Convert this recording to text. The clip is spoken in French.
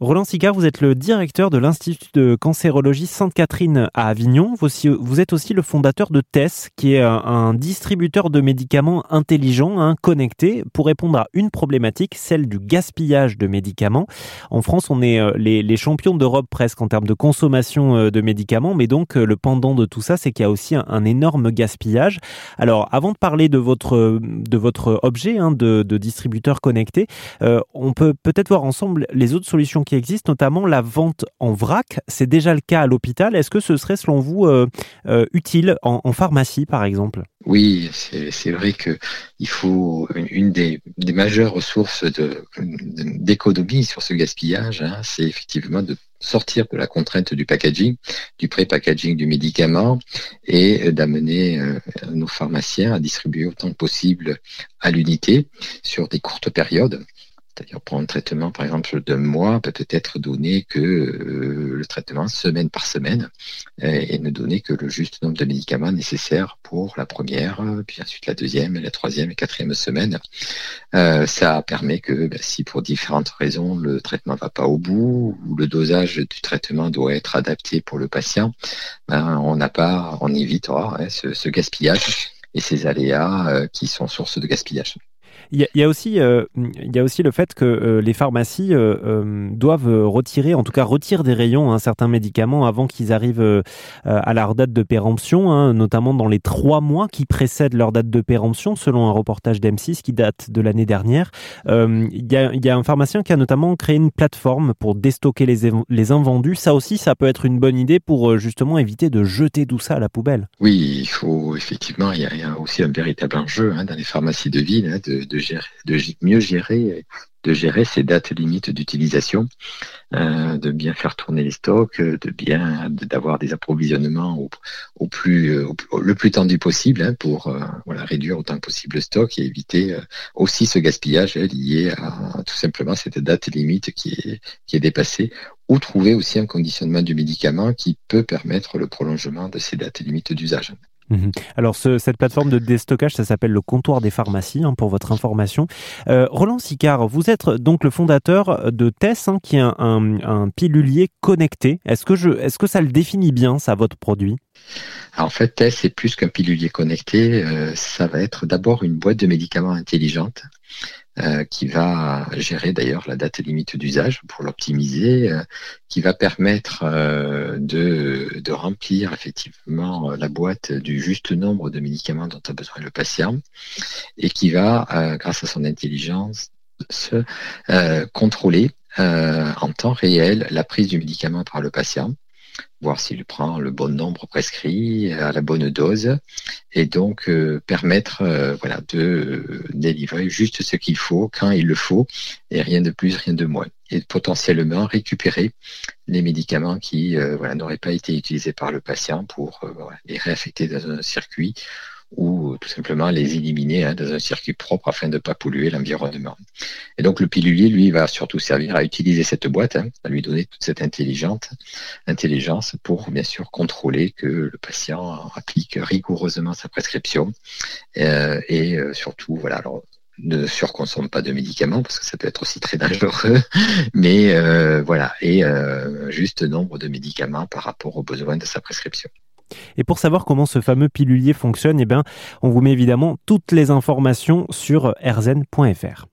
Roland Sicard, vous êtes le directeur de l'Institut de cancérologie Sainte-Catherine à Avignon. Vous, êtes aussi le fondateur de TESS, qui est un, distributeur de médicaments intelligents, hein, connectés, pour répondre à une problématique, celle du gaspillage de médicaments. En France, on est euh, les, champions d'Europe presque en termes de consommation euh, de médicaments, mais donc euh, le pendant de tout ça, c'est qu'il y a aussi un, énorme gaspillage. Alors, avant de parler de votre, de votre objet hein, de, distributeur connecté, on peut peut-être voir ensemble les autres solutions qui existe, notamment la vente en vrac. C'est déjà le cas à l'hôpital. Est-ce que ce serait, selon vous, euh, euh, utile en, pharmacie, par exemple? Oui, c'est vrai que il faut une, des, majeures ressources d'économie sur ce gaspillage, hein, c'est effectivement de sortir de la contrainte du packaging, du pré-packaging du médicament et d'amener euh, nos pharmaciens à distribuer autant que possible à l'unité sur des courtes périodes c'est-à-dire pour un traitement, par exemple, d'un mois, peut peut-être donner que euh, le traitement semaine par semaine euh, et ne donner que le juste nombre de médicaments nécessaires pour la première, puis ensuite la deuxième, la troisième et quatrième semaine. Euh, ça permet que ben, si pour différentes raisons le traitement va pas au bout ou le dosage du traitement doit être adapté pour le patient, ben, on n'a pas, on évitera hein, ce, ce, gaspillage et ces aléas qui sont source de gaspillage. Il y, a aussi, euh, il y a aussi le fait que euh, les pharmacies euh, doivent retirer, en tout cas retirent des rayons un certains médicaments avant qu'ils arrivent à leur date de péremption, hein, notamment dans les trois mois qui précèdent leur date de péremption, selon un reportage d'M6 qui date de l'année dernière. Il y, a, un pharmacien qui a notamment créé une plateforme pour déstocker les, les invendus. Ça aussi, ça peut être une bonne idée pour justement éviter de jeter tout ça à la poubelle. Oui, il faut effectivement, il y a, aussi un véritable enjeu hein, dans les pharmacies de ville hein, de, mieux gérer de gérer ces dates limites d'utilisation, euh, de bien faire tourner les stocks, de bien d'avoir des approvisionnements plus le plus tendu possible hein, pour euh, réduire autant que possible le stock et éviter euh, aussi ce gaspillage lié à, tout simplement cette date limite qui est qui est dépassée ou trouver aussi un conditionnement du médicament qui peut permettre le prolongement de ces dates limites d'usage. Mhm. Alors cette plateforme de déstockage, ça s'appelle le comptoir des pharmacies, hein, pour votre information. Euh, Roland Sicard, vous êtes donc le fondateur de TESS, hein, qui est un, pilulier connecté. Est-ce que, ça le définit bien, ça, votre produit? En fait, TESS, c'est plus qu'un pilulier connecté. Euh, ça va être d'abord une boîte de médicaments intelligente euh, qui va gérer d'ailleurs la date limite d'usage pour l'optimiser, euh, qui va permettre euh, de, remplir effectivement la boîte du juste nombre de médicaments dont a besoin le patient et qui va, grâce à son intelligence, se contrôler en temps réel la prise du médicament par le patient voir s'il prend le bon nombre prescrit à la bonne dose et donc euh, permettre euh, voilà de délivrer juste ce qu'il faut quand il le faut et rien de plus rien de moins. Et potentiellement récupérer les médicaments qui euh, n'auraient pas été utilisés par le patient pour les réaffecter dans un circuit ou tout simplement les éliminer hein, dans un circuit propre afin de ne pas polluer l'environnement. Et donc le pilulier, lui, va surtout servir à utiliser cette boîte, hein, à lui donner toute cette intelligence, intelligence pour bien sûr contrôler que le patient applique rigoureusement sa prescription euh, et euh, surtout, voilà, alors ne surconsomme pas de médicaments parce que ça peut être aussi très dangereux, mais euh, voilà, et juste nombre de médicaments par rapport aux besoins de sa prescription. Et pour savoir comment ce fameux pilulier fonctionne, eh bien, on vous met évidemment toutes les informations sur rzn.fr.